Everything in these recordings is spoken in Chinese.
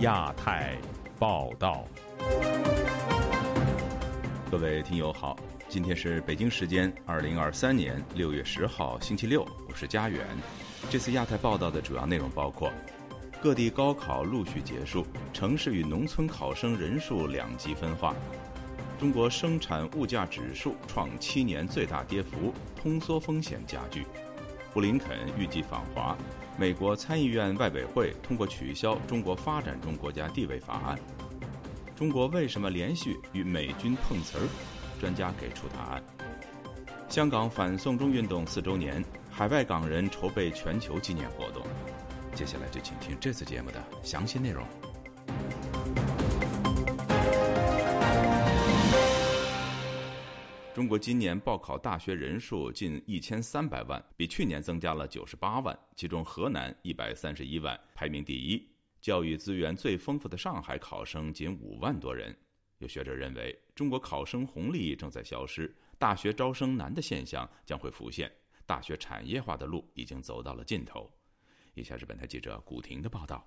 亚太报道，各位听友好，今天是北京时间二零二三年六月十号星期六，我是佳远。这次亚太报道的主要内容包括：各地高考陆续结束，城市与农村考生人数两极分化；中国生产物价指数创七年最大跌幅，通缩风险加剧；布林肯预计访华。美国参议院外委会通过取消《中国发展中国家地位法案》。中国为什么连续与美军碰瓷儿？专家给出答案。香港反送中运动四周年，海外港人筹备全球纪念活动。接下来就请听这次节目的详细内容。中国今年报考大学人数近一千三百万，比去年增加了九十八万。其中，河南一百三十一万，排名第一。教育资源最丰富的上海考生仅五万多人。有学者认为，中国考生红利正在消失，大学招生难的现象将会浮现，大学产业化的路已经走到了尽头。以下是本台记者古婷的报道。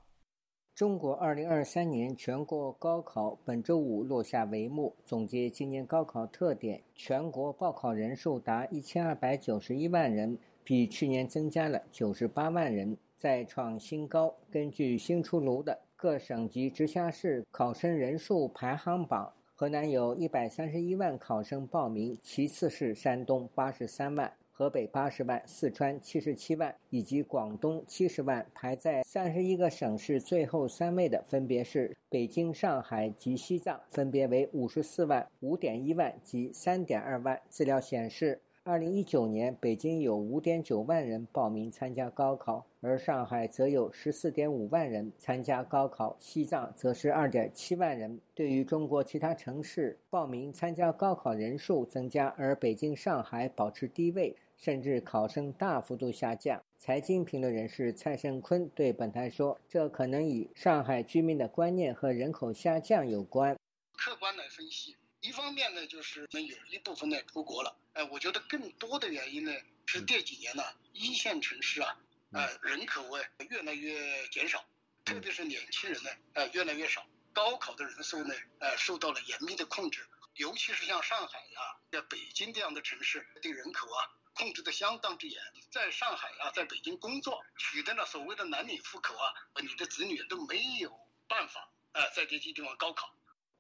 中国二零二三年全国高考本周五落下帷幕。总结今年高考特点，全国报考人数达一千二百九十一万人，比去年增加了九十八万人，再创新高。根据新出炉的各省级直辖市考生人数排行榜，河南有一百三十一万考生报名，其次是山东八十三万。河北八十万，四川七十七万，以及广东七十万，排在三十一个省市最后三位的分别是北京、上海及西藏，分别为五十四万、五点一万及三点二万。资料显示。二零一九年，北京有五点九万人报名参加高考，而上海则有十四点五万人参加高考，西藏则是二点七万人。对于中国其他城市报名参加高考人数增加，而北京、上海保持低位，甚至考生大幅度下降。财经评论人士蔡胜坤对本台说：“这可能与上海居民的观念和人口下降有关。客观来分析。”一方面呢，就是有一部分呢出国了，哎，我觉得更多的原因呢是这几年呢，一线城市啊，呃，人口啊越来越减少，特别是年轻人呢，呃，越来越少，高考的人数呢，呃，受到了严密的控制，尤其是像上海呀、像北京这样的城市，对人口啊控制的相当之严。在上海啊，在北京工作，取得了所谓的男女户口啊，你的子女都没有办法，呃，在这些地方高考。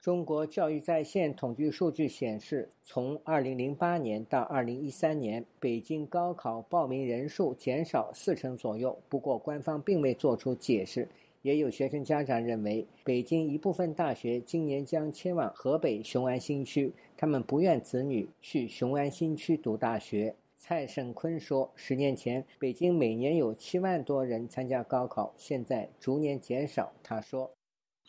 中国教育在线统计数据显示，从2008年到2013年，北京高考报名人数减少四成左右。不过，官方并未作出解释。也有学生家长认为，北京一部分大学今年将迁往河北雄安新区，他们不愿子女去雄安新区读大学。蔡胜坤说：“十年前，北京每年有七万多人参加高考，现在逐年减少。”他说。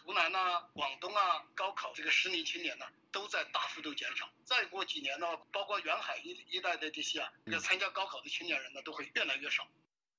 湖南呐，广东啊，高考这个适龄青年呢，都在大幅度减少。再过几年呢，包括沿海一一带的这些啊，要参加高考的青年人呢，都会越来越少。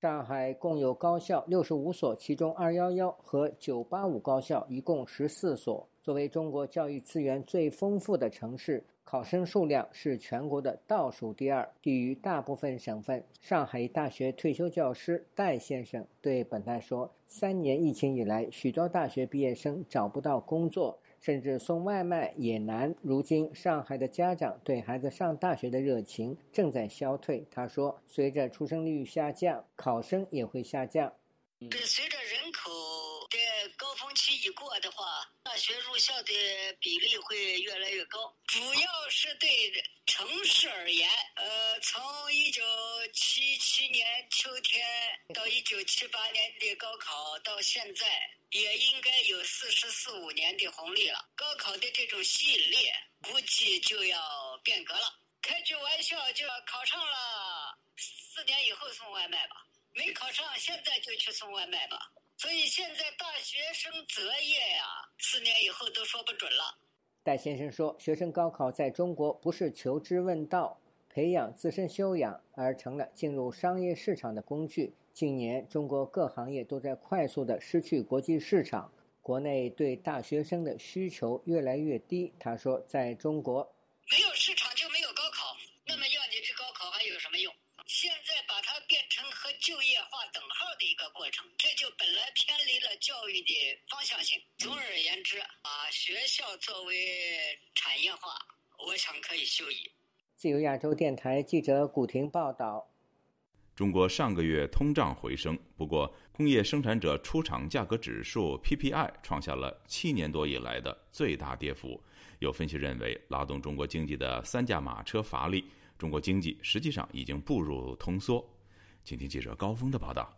上海共有高校六十五所，其中二幺幺和九八五高校一共十四所。作为中国教育资源最丰富的城市。考生数量是全国的倒数第二，低于大部分省份。上海大学退休教师戴先生对本台说：“三年疫情以来，许多大学毕业生找不到工作，甚至送外卖也难。如今，上海的家长对孩子上大学的热情正在消退。”他说：“随着出生率下降，考生也会下降。随着人口的高峰期一过的话，大学入校的比例会越来越高。主要是对城市而言，呃，从一九七七年秋天到一九七八年的高考到现在，也应该有四十四五年的红利了。高考的这种吸引力，估计就要变革了。开句玩笑，就要考上了，四年以后送外卖吧。没考上，现在就去送外卖吧。所以现在大学生择业呀，四年以后都说不准了。戴先生说：“学生高考在中国不是求知问道、培养自身修养，而成了进入商业市场的工具。近年，中国各行业都在快速的失去国际市场，国内对大学生的需求越来越低。”他说：“在中国，没有市场就没有高考，那么要你去高考还有什么用？”现在把它变成和就业划等号的一个过程，这就本来偏离了教育的方向性。制，把学校作为产业化，我想可以就义。自由亚洲电台记者古婷报道。中国上个月通胀回升，不过工业生产者出厂价格指数 PPI 创下了七年多以来的最大跌幅。有分析认为，拉动中国经济的三驾马车乏力，中国经济实际上已经步入通缩。请听记者高峰的报道。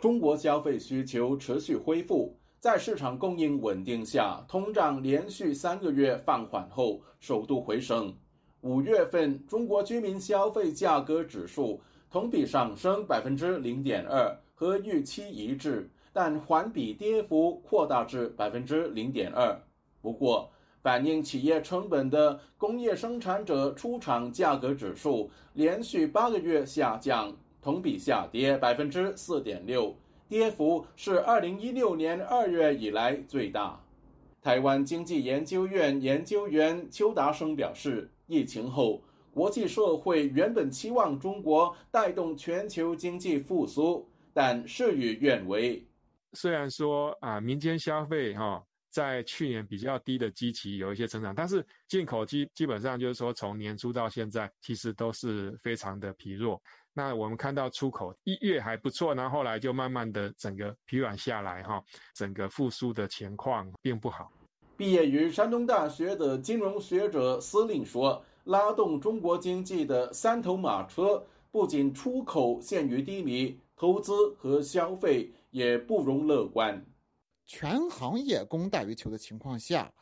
中国消费需求持续恢复，在市场供应稳定下，通胀连续三个月放缓后首度回升。五月份中国居民消费价格指数。同比上升百分之零点二，和预期一致，但环比跌幅扩大至百分之零点二。不过，反映企业成本的工业生产者出厂价格指数连续八个月下降，同比下跌百分之四点六，跌幅是二零一六年二月以来最大。台湾经济研究院研究员邱达生表示，疫情后。国际社会原本期望中国带动全球经济复苏，但事与愿违。虽然说啊，民间消费哈在去年比较低的基期有一些成长，但是进口基基本上就是说从年初到现在其实都是非常的疲弱。那我们看到出口一月还不错，然后后来就慢慢的整个疲软下来哈，整个复苏的情况并不好。毕业于山东大学的金融学者司令说。拉动中国经济的三头马车，不仅出口陷于低迷，投资和消费也不容乐观。全行业供大于求的情况下，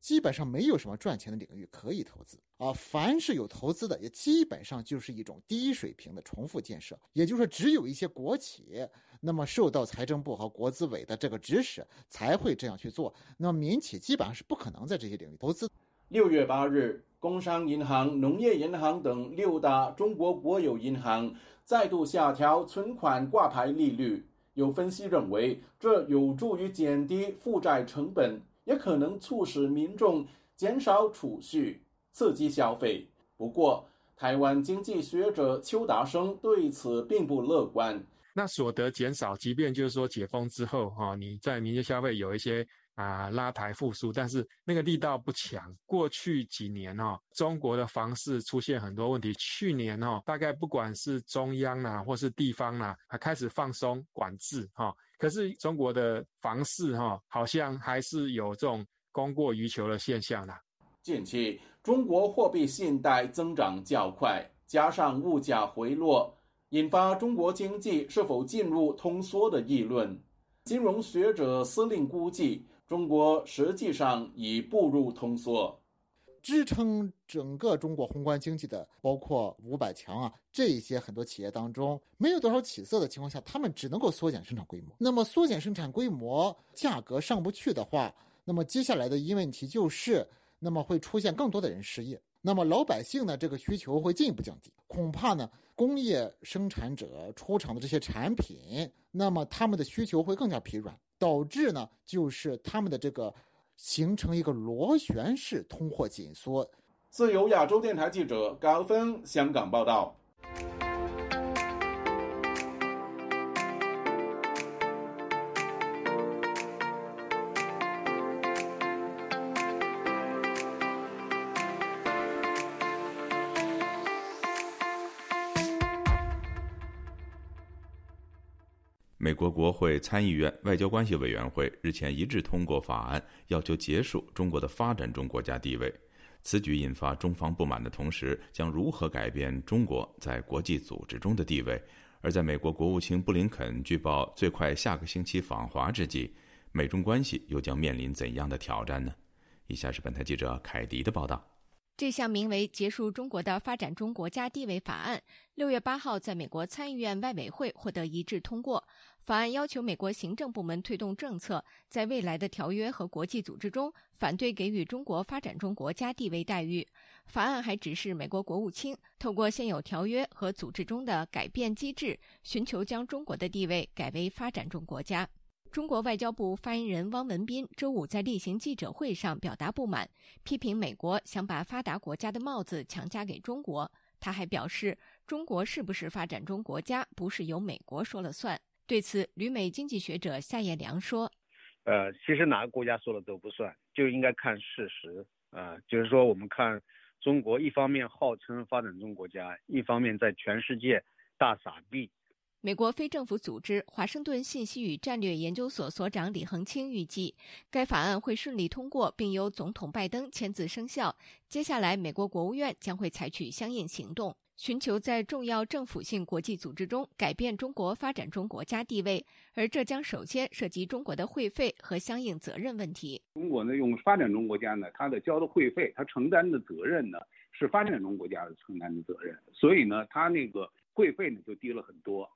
基本上没有什么赚钱的领域可以投资啊。凡是有投资的，也基本上就是一种低水平的重复建设。也就是说，只有一些国企，那么受到财政部和国资委的这个指使，才会这样去做。那么民企基本上是不可能在这些领域投资。六月八日。工商银行、农业银行等六大中国国有银行再度下调存款挂牌利率。有分析认为，这有助于减低负债成本，也可能促使民众减少储蓄，刺激消费。不过，台湾经济学者邱达生对此并不乐观。那所得减少，即便就是说解封之后，哈，你在民间消费有一些。啊，拉抬复苏，但是那个力道不强。过去几年哦，中国的房市出现很多问题。去年哦，大概不管是中央啦，或是地方啦，还开始放松管制哈。可是中国的房市哈，好像还是有这种供过于求的现象啦。近期中国货币信贷增长较快，加上物价回落，引发中国经济是否进入通缩的议论。金融学者司令估计。中国实际上已步入通缩，支撑整个中国宏观经济的，包括五百强啊这些很多企业当中，没有多少起色的情况下，他们只能够缩减生产规模。那么缩减生产规模，价格上不去的话，那么接下来的一问题就是，那么会出现更多的人失业。那么老百姓呢，这个需求会进一步降低，恐怕呢，工业生产者出厂的这些产品，那么他们的需求会更加疲软。导致呢，就是他们的这个形成一个螺旋式通货紧缩。自由亚洲电台记者高峰香港报道。国国会参议院外交关系委员会日前一致通过法案，要求结束中国的发展中国家地位。此举引发中方不满的同时，将如何改变中国在国际组织中的地位？而在美国国务卿布林肯据报最快下个星期访华之际，美中关系又将面临怎样的挑战呢？以下是本台记者凯迪的报道。这项名为“结束中国的发展中国家地位法案”，六月八号在美国参议院外委会获得一致通过。法案要求美国行政部门推动政策，在未来的条约和国际组织中反对给予中国发展中国家地位待遇。法案还指示美国国务卿透过现有条约和组织中的改变机制，寻求将中国的地位改为发展中国家。中国外交部发言人汪文斌周五在例行记者会上表达不满，批评美国想把发达国家的帽子强加给中国。他还表示，中国是不是发展中国家，不是由美国说了算。对此，旅美经济学者夏业良说：“呃，其实哪个国家说了都不算，就应该看事实啊。就是说，我们看中国，一方面号称发展中国家，一方面在全世界大撒币。美国非政府组织华盛顿信息与战略研究所所长李恒清预计，该法案会顺利通过，并由总统拜登签字生效。接下来，美国国务院将会采取相应行动。寻求在重要政府性国际组织中改变中国发展中国家地位，而这将首先涉及中国的会费和相应责任问题。中国呢，用发展中国家呢，它的交的会费，它承担的责任呢，是发展中国家承担的责任，所以呢，它那个会费呢就低了很多。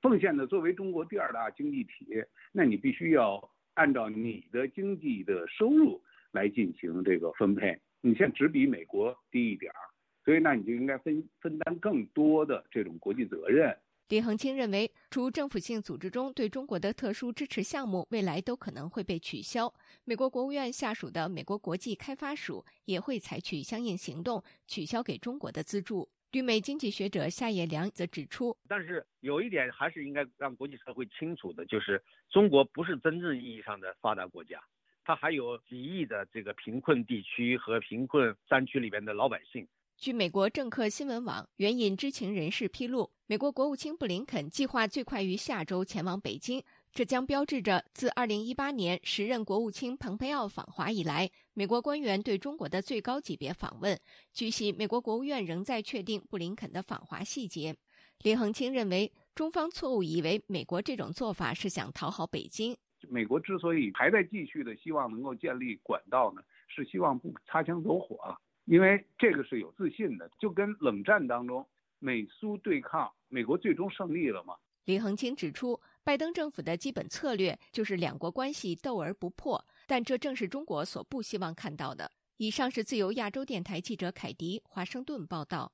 奉献呢，作为中国第二大经济体，那你必须要按照你的经济的收入来进行这个分配，你现在只比美国低一点儿。所以，那你就应该分分担更多的这种国际责任。李恒清认为，除政府性组织中对中国的特殊支持项目，未来都可能会被取消。美国国务院下属的美国国际开发署也会采取相应行动，取消给中国的资助。旅美经济学者夏业良则指出，但是有一点还是应该让国际社会清楚的，就是中国不是真正意义上的发达国家，它还有几亿的这个贫困地区和贫困山区里边的老百姓。据美国政客新闻网援引知情人士披露，美国国务卿布林肯计划最快于下周前往北京，这将标志着自2018年时任国务卿蓬佩奥访华以来，美国官员对中国的最高级别访问。据悉，美国国务院仍在确定布林肯的访华细节。李恒清认为，中方错误以为美国这种做法是想讨好北京。美国之所以还在继续的希望能够建立管道呢，是希望不擦枪走火。因为这个是有自信的，就跟冷战当中美苏对抗，美国最终胜利了嘛？李恒清指出，拜登政府的基本策略就是两国关系斗而不破，但这正是中国所不希望看到的。以上是自由亚洲电台记者凯迪华盛顿报道。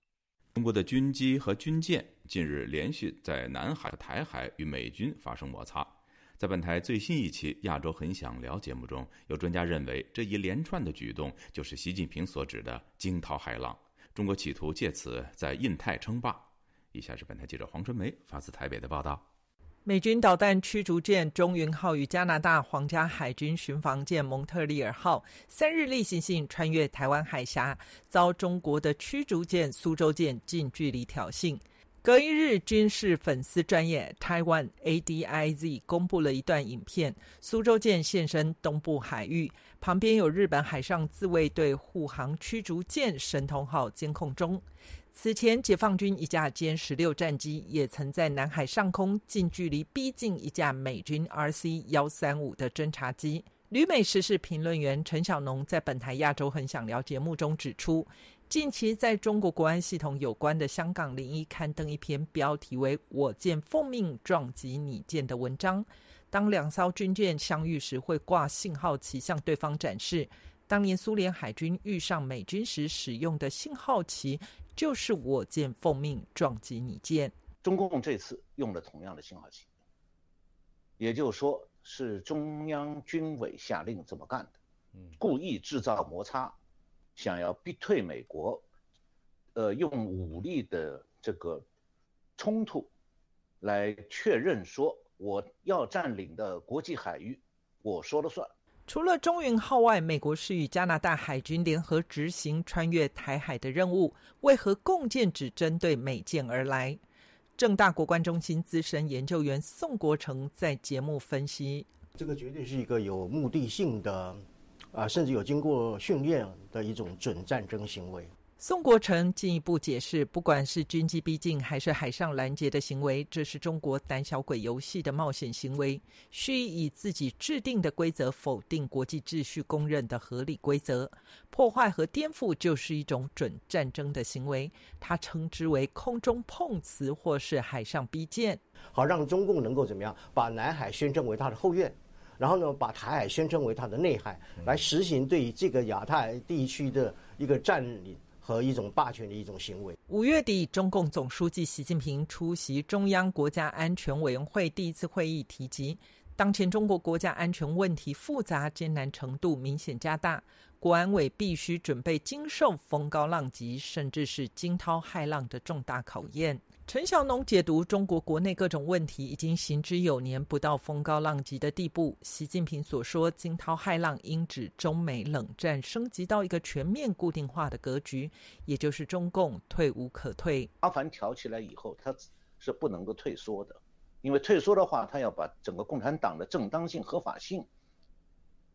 中国的军机和军舰近日连续在南海、台海与美军发生摩擦。在本台最新一期《亚洲很想聊》节目中，有专家认为，这一连串的举动就是习近平所指的“惊涛骇浪”，中国企图借此在印太称霸。以下是本台记者黄春梅发自台北的报道：美军导弹驱逐舰“中云号”与加拿大皇家海军巡防舰“蒙特利尔号”三日例行性穿越台湾海峡，遭中国的驱逐舰“苏州舰”近距离挑衅。隔一日，军事粉丝专业 Taiwan Adiz 公布了一段影片，苏州舰现身东部海域，旁边有日本海上自卫队护航驱逐舰神通号监控中。此前，解放军一架歼十六战机也曾在南海上空近距离逼近一架美军 RC 幺三五的侦察机。旅美时事评论员陈小农在本台亚洲很想聊节目中指出。近期在中国国安系统有关的香港零一刊登一篇标题为“我舰奉命撞击你舰”的文章。当两艘军舰相遇时，会挂信号旗向对方展示。当年苏联海军遇上美军时使用的信号旗，就是“我舰奉命撞击你舰”。中共这次用了同样的信号旗，也就是说是中央军委下令这么干的，故意制造摩擦。想要逼退美国，呃，用武力的这个冲突来确认说我要占领的国际海域，我说了算。除了中云号外，美国是与加拿大海军联合执行穿越台海的任务，为何共建只针对美舰而来？正大国关中心资深研究员宋国成在节目分析：这个绝对是一个有目的性的。啊，甚至有经过训练的一种准战争行为。宋国成进一步解释，不管是军机逼近还是海上拦截的行为，这是中国胆小鬼游戏的冒险行为，蓄意以自己制定的规则否定国际秩序公认的合理规则，破坏和颠覆就是一种准战争的行为。他称之为空中碰瓷或是海上逼舰，好让中共能够怎么样把南海宣称为他的后院。然后呢，把台海宣称为它的内海，来实行对这个亚太地区的一个占领和一种霸权的一种行为。五月底，中共总书记习近平出席中央国家安全委员会第一次会议，提及当前中国国家安全问题复杂艰难程度明显加大，国安委必须准备经受风高浪急，甚至是惊涛骇浪的重大考验。陈小农解读中国国内各种问题已经行之有年，不到风高浪急的地步。习近平所说“惊涛骇浪”，应指中美冷战升级到一个全面固定化的格局，也就是中共退无可退。阿凡挑起来以后，他是不能够退缩的，因为退缩的话，他要把整个共产党的正当性、合法性，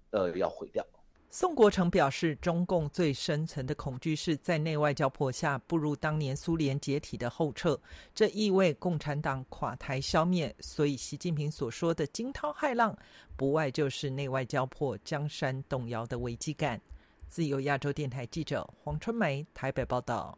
呃，要毁掉。宋国成表示，中共最深层的恐惧是在内外交迫下步入当年苏联解体的后撤，这意味共产党垮台消灭。所以，习近平所说的惊涛骇浪，不外就是内外交迫、江山动摇的危机感。自由亚洲电台记者黄春梅台北报道。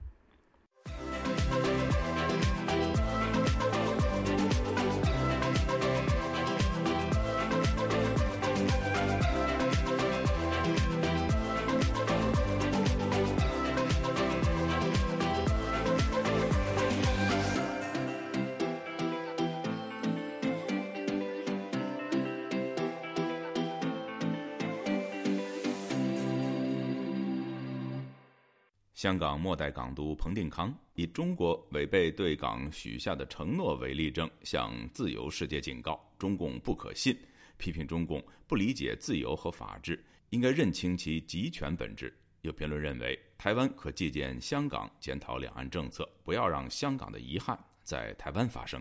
香港末代港督彭定康以中国违背对港许下的承诺为例证，向自由世界警告中共不可信，批评中共不理解自由和法治，应该认清其集权本质。有评论认为，台湾可借鉴香港检讨两岸政策，不要让香港的遗憾在台湾发生。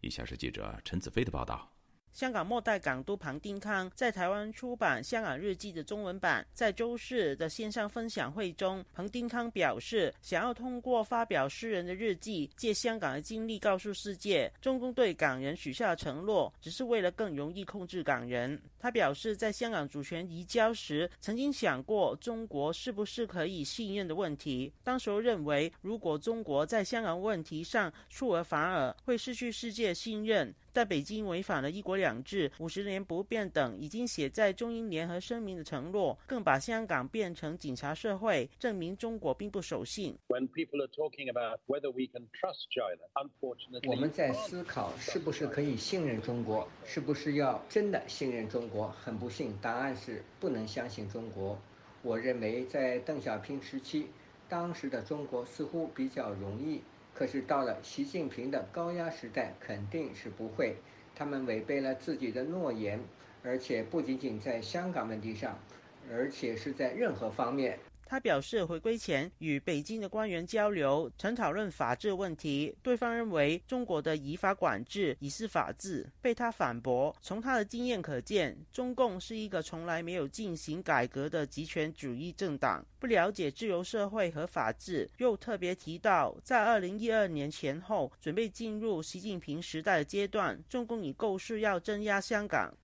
以下是记者陈子飞的报道。香港末代港督彭定康在台湾出版《香港日记》的中文版，在周四的线上分享会中，彭定康表示，想要通过发表诗人的日记，借香港的经历告诉世界，中共对港人许下的承诺，只是为了更容易控制港人。他表示，在香港主权移交时，曾经想过中国是不是可以信任的问题。当时候认为，如果中国在香港问题上出尔反尔，会失去世界信任。但北京违反了一国两制、五十年不变等已经写在中英联合声明的承诺，更把香港变成警察社会，证明中国并不守信。我们在思考是不是可以信任中国，是不是要真的信任中国？很不幸，答案是不能相信中国。我认为在邓小平时期，当时的中国似乎比较容易。可是到了习近平的高压时代，肯定是不会。他们违背了自己的诺言，而且不仅仅在香港问题上，而且是在任何方面。他表示，回归前与北京的官员交流，曾讨论法治问题。对方认为中国的依法管制已是法治，被他反驳。从他的经验可见，中共是一个从来没有进行改革的极权主义政党，不了解自由社会和法治。又特别提到，在二零一二年前后，准备进入习近平时代的阶段，中共已构思要镇压香港。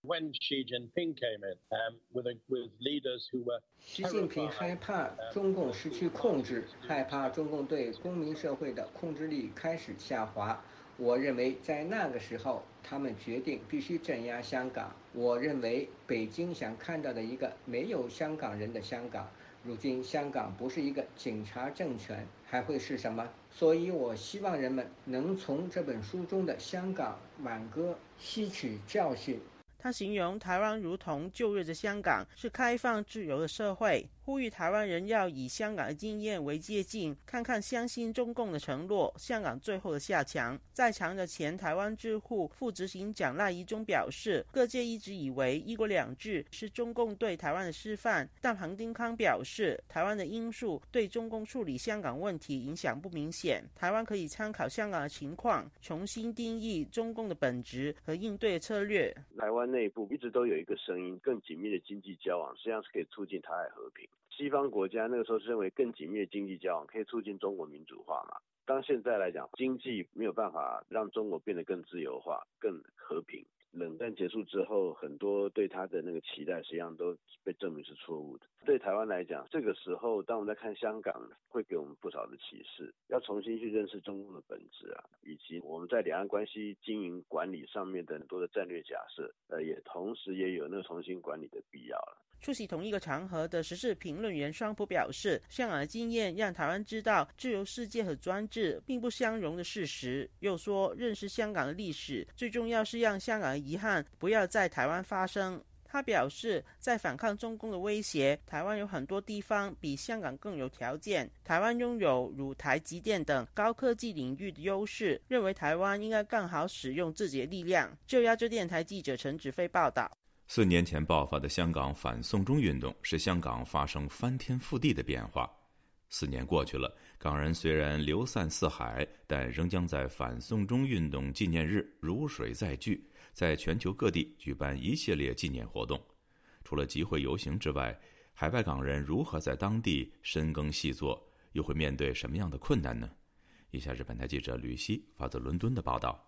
习近平害怕中共失去控制，害怕中共对公民社会的控制力开始下滑。我认为在那个时候，他们决定必须镇压香港。我认为北京想看到的一个没有香港人的香港。如今香港不是一个警察政权，还会是什么？所以我希望人们能从这本书中的《香港挽歌》吸取教训。他形容台湾如同旧日的香港，是开放自由的社会。呼吁台湾人要以香港的经验为借鉴，看看相信中共的承诺，香港最后的下场。在场的前台湾智库副执行长赖宜中表示，各界一直以为一国两制是中共对台湾的示范，但彭丁康表示，台湾的因素对中共处理香港问题影响不明显，台湾可以参考香港的情况，重新定义中共的本质和应对策略。台湾内部一直都有一个声音，更紧密的经济交往实际上是可以促进台海和平。西方国家那个时候是认为更紧密的经济交往可以促进中国民主化嘛？当现在来讲，经济没有办法让中国变得更自由化、更和平。冷战结束之后，很多对他的那个期待实际上都被证明是错误的。对台湾来讲，这个时候当我们在看香港，会给我们不少的启示，要重新去认识中共的本质啊，以及我们在两岸关系经营管理上面的很多的战略假设，呃，也同时也有那个重新管理的必要了。出席同一个场合的时事评论员双普表示，香港的经验让台湾知道自由世界和专制并不相容的事实。又说，认识香港的历史最重要是让香港的遗憾不要在台湾发生。他表示，在反抗中共的威胁，台湾有很多地方比香港更有条件。台湾拥有如台积电等高科技领域的优势，认为台湾应该更好使用自己的力量。就亚洲电台记者陈子飞报道。四年前爆发的香港反送中运动，使香港发生翻天覆地的变化。四年过去了，港人虽然流散四海，但仍将在反送中运动纪念日如水再聚，在全球各地举办一系列纪念活动。除了集会游行之外，海外港人如何在当地深耕细作，又会面对什么样的困难呢？以下是本台记者吕希发自伦敦的报道。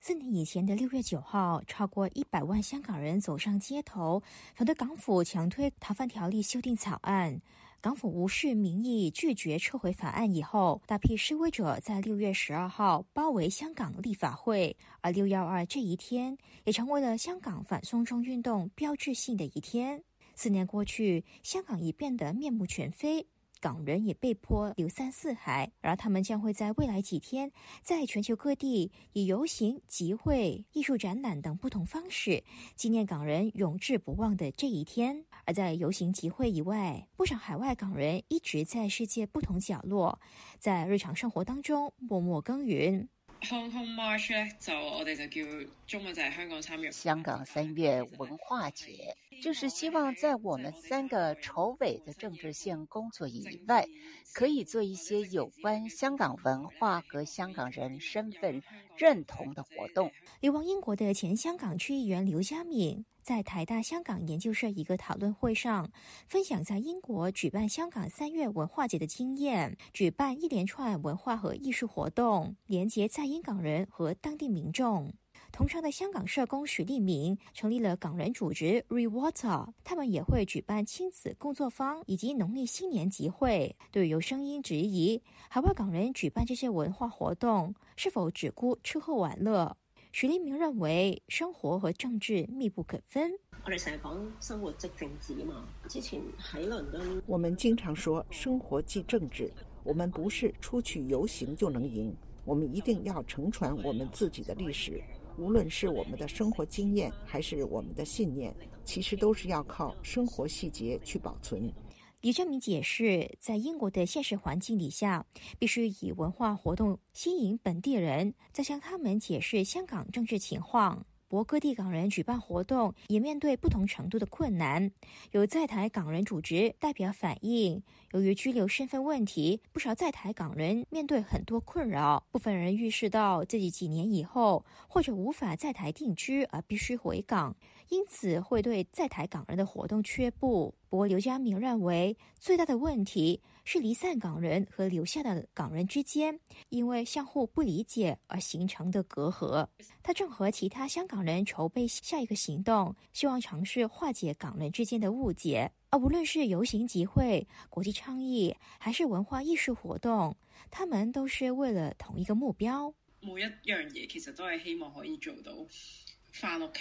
四年以前的六月九号，超过一百万香港人走上街头，反对港府强推逃犯条例修订草案。港府无视民意，拒绝撤回法案以后，大批示威者在六月十二号包围香港立法会。而六幺二这一天，也成为了香港反送中运动标志性的一天。四年过去，香港已变得面目全非。港人也被迫流散四海，而他们将会在未来几天，在全球各地以游行、集会、艺术展览等不同方式，纪念港人永志不忘的这一天。而在游行集会以外，不少海外港人一直在世界不同角落，在日常生活当中默默耕耘。Hong Kong March 咧，就我哋就叫中文就係香港三月。香港三月文化节，就是希望在我们三个筹委的政治性工作以外，可以做一些有关香港文化和香港人身份认同的活动。流亡英国的前香港区议员刘家敏。在台大香港研究社一个讨论会上，分享在英国举办香港三月文化节的经验，举办一连串文化和艺术活动，连接在英港人和当地民众。同场的香港社工许立明成立了港人组织 Rewater，他们也会举办亲子工作坊以及农历新年集会。对于有声音质疑海外港人举办这些文化活动，是否只顾吃喝玩乐？许立明认为，生活和政治密不可分。我哋成日讲生活即政治嘛。之前喺伦敦，我们经常说生活即政治。我们不是出去游行就能赢，我们一定要承传我们自己的历史，无论是我们的生活经验还是我们的信念，其实都是要靠生活细节去保存。李正明解释，在英国的现实环境底下，必须以文化活动吸引本地人，再向他们解释香港政治情况。博各地港人举办活动，也面对不同程度的困难。有在台港人组织代表反映，由于居留身份问题，不少在台港人面对很多困扰。部分人预示到自己几年以后或者无法在台定居，而必须回港，因此会对在台港人的活动却步。不过刘家明认为，最大的问题。是离散港人和留下的港人之间，因为相互不理解而形成的隔阂。他正和其他香港人筹备下一个行动，希望尝试化解港人之间的误解。而无论是游行集会、国际倡议，还是文化艺术活动，他们都是为了同一个目标。每一样嘢其实都系希望可以做到。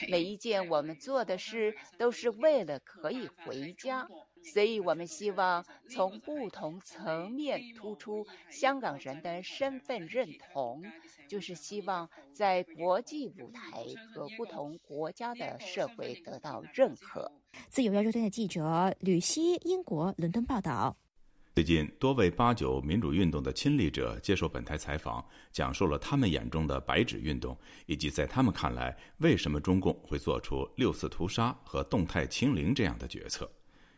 每一件我们做的事，都是为了可以回家。所以我们希望从不同层面突出香港人的身份认同，就是希望在国际舞台和不同国家的社会得到认可。自由亚洲电台记者吕希，英国伦敦报道。最近，多位八九民主运动的亲历者接受本台采访，讲述了他们眼中的“白纸运动”，以及在他们看来，为什么中共会做出六次屠杀和动态清零这样的决策。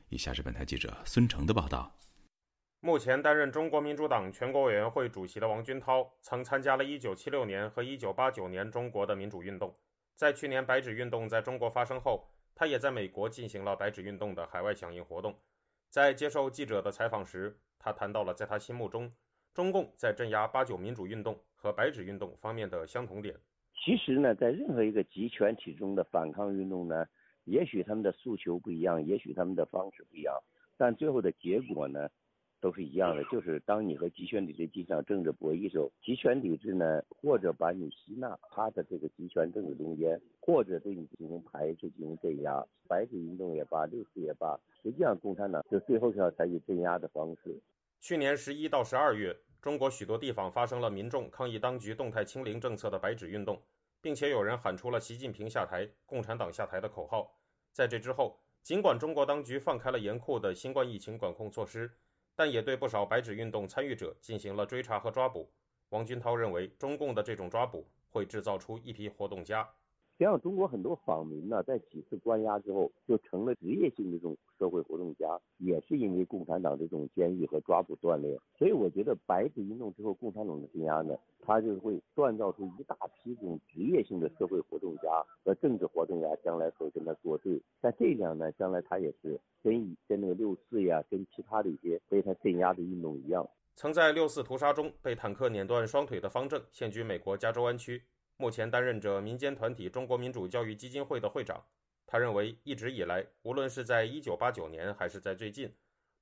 以下是本台记者孙成的报道。目前担任中国民主党全国委员会主席的王军涛，曾参加了1976年和1989年中国的民主运动。在去年白纸运动在中国发生后，他也在美国进行了白纸运动的海外响应活动。在接受记者的采访时，他谈到了在他心目中，中共在镇压八九民主运动和白纸运动方面的相同点。其实呢，在任何一个集权体中的反抗运动呢。也许他们的诉求不一样，也许他们的方式不一样，但最后的结果呢，都是一样的。就是当你和集权体制进行政治博弈的时候，集权体制呢，或者把你吸纳他的这个集权政治中间，或者对你进行排斥、进行镇压。白纸运动也罢，六四也罢，实际上共产党就最后是要采取镇压的方式。去年十一到十二月，中国许多地方发生了民众抗议当局动态清零政策的白纸运动，并且有人喊出了“习近平下台，共产党下台”的口号。在这之后，尽管中国当局放开了严酷的新冠疫情管控措施，但也对不少白纸运动参与者进行了追查和抓捕。王军涛认为，中共的这种抓捕会制造出一批活动家。实际上，中国很多访民呢，在几次关押之后，就成了职业性的这种社会活动家，也是因为共产党这种监狱和抓捕锻炼。所以，我觉得白纸运动之后，共产党的镇压呢，它就会锻造出一大批这种职业性的社会活动家和政治活动家，将来会跟他作对。但这样呢，将来他也是跟跟那个六四呀，跟其他的一些被他镇压的运动一样。曾在六四屠杀中被坦克碾断双腿的方正，现居美国加州湾区。目前担任着民间团体中国民主教育基金会的会长。他认为，一直以来，无论是在1989年还是在最近，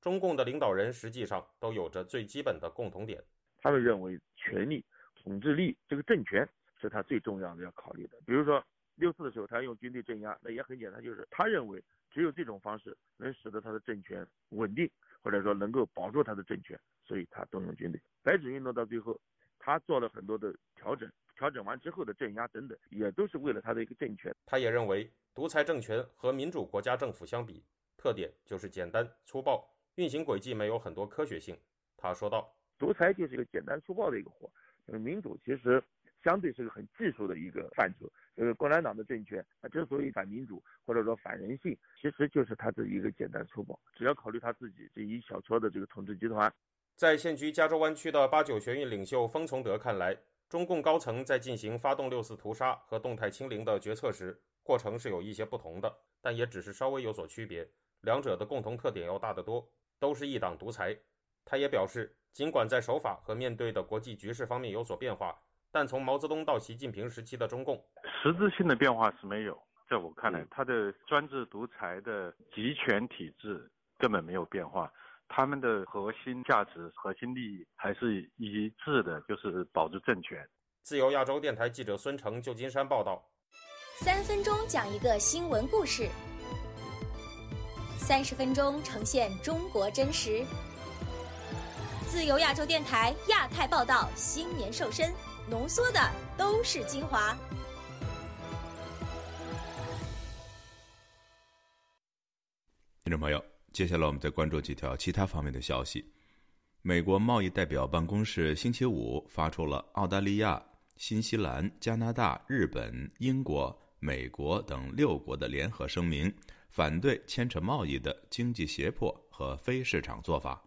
中共的领导人实际上都有着最基本的共同点。他们认为，权力、统治力这个政权是他最重要的要考虑的。比如说，六四的时候，他用军队镇压，那也很简单，就是他认为只有这种方式能使得他的政权稳定，或者说能够保住他的政权，所以他动用军队。白纸运动到最后，他做了很多的调整。调整完之后的镇压等等，也都是为了他的一个政权。他也认为，独裁政权和民主国家政府相比，特点就是简单粗暴，运行轨迹没有很多科学性。他说道：“独裁就是一个简单粗暴的一个活，呃，民主其实相对是个很技术的一个范畴。呃，共产党的政权，它之所以反民主或者说反人性，其实就是它的一个简单粗暴，只要考虑他自己这一小撮的这个统治集团。”在现居加州湾区的八九学运领袖封从德看来。中共高层在进行发动六四屠杀和动态清零的决策时，过程是有一些不同的，但也只是稍微有所区别。两者的共同特点要大得多，都是一党独裁。他也表示，尽管在手法和面对的国际局势方面有所变化，但从毛泽东到习近平时期的中共，实质性的变化是没有。在我看来，他的专制独裁的集权体制根本没有变化。他们的核心价值、核心利益还是一致的，就是保住政权。自由亚洲电台记者孙成，旧金山报道。三分钟讲一个新闻故事，三十分钟呈现中国真实。自由亚洲电台亚太报道，新年瘦身，浓缩的都是精华。听众朋友。接下来，我们再关注几条其他方面的消息。美国贸易代表办公室星期五发出了澳大利亚、新西兰、加拿大、日本、英国、美国等六国的联合声明，反对牵扯贸易的经济胁迫和非市场做法。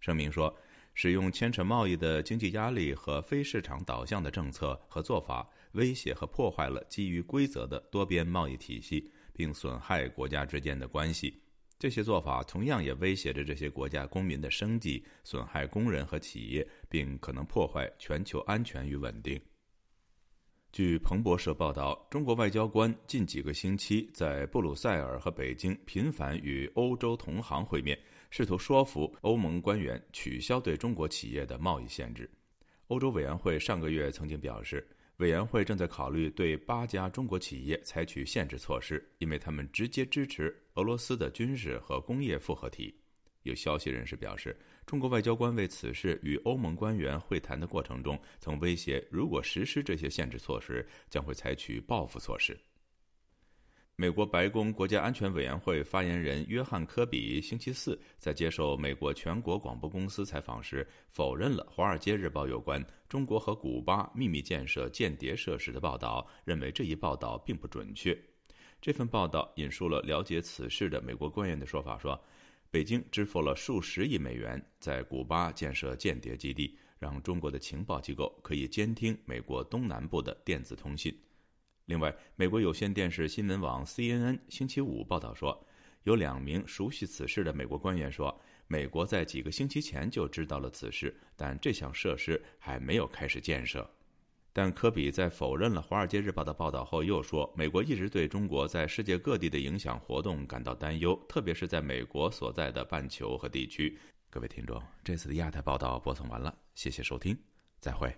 声明说，使用牵扯贸易的经济压力和非市场导向的政策和做法，威胁和破坏了基于规则的多边贸易体系，并损害国家之间的关系。这些做法同样也威胁着这些国家公民的生计，损害工人和企业，并可能破坏全球安全与稳定。据彭博社报道，中国外交官近几个星期在布鲁塞尔和北京频繁与欧洲同行会面，试图说服欧盟官员取消对中国企业的贸易限制。欧洲委员会上个月曾经表示。委员会正在考虑对八家中国企业采取限制措施，因为他们直接支持俄罗斯的军事和工业复合体。有消息人士表示，中国外交官为此事与欧盟官员会谈的过程中，曾威胁如果实施这些限制措施，将会采取报复措施。美国白宫国家安全委员会发言人约翰·科比星期四在接受美国全国广播公司采访时，否认了《华尔街日报》有关中国和古巴秘密建设间谍设施的报道，认为这一报道并不准确。这份报道引述了了解此事的美国官员的说法，说北京支付了数十亿美元在古巴建设间谍基地，让中国的情报机构可以监听美国东南部的电子通信。另外，美国有线电视新闻网 CNN 星期五报道说，有两名熟悉此事的美国官员说，美国在几个星期前就知道了此事，但这项设施还没有开始建设。但科比在否认了《华尔街日报》的报道后，又说，美国一直对中国在世界各地的影响活动感到担忧，特别是在美国所在的半球和地区。各位听众，这次的亚太报道播送完了，谢谢收听，再会。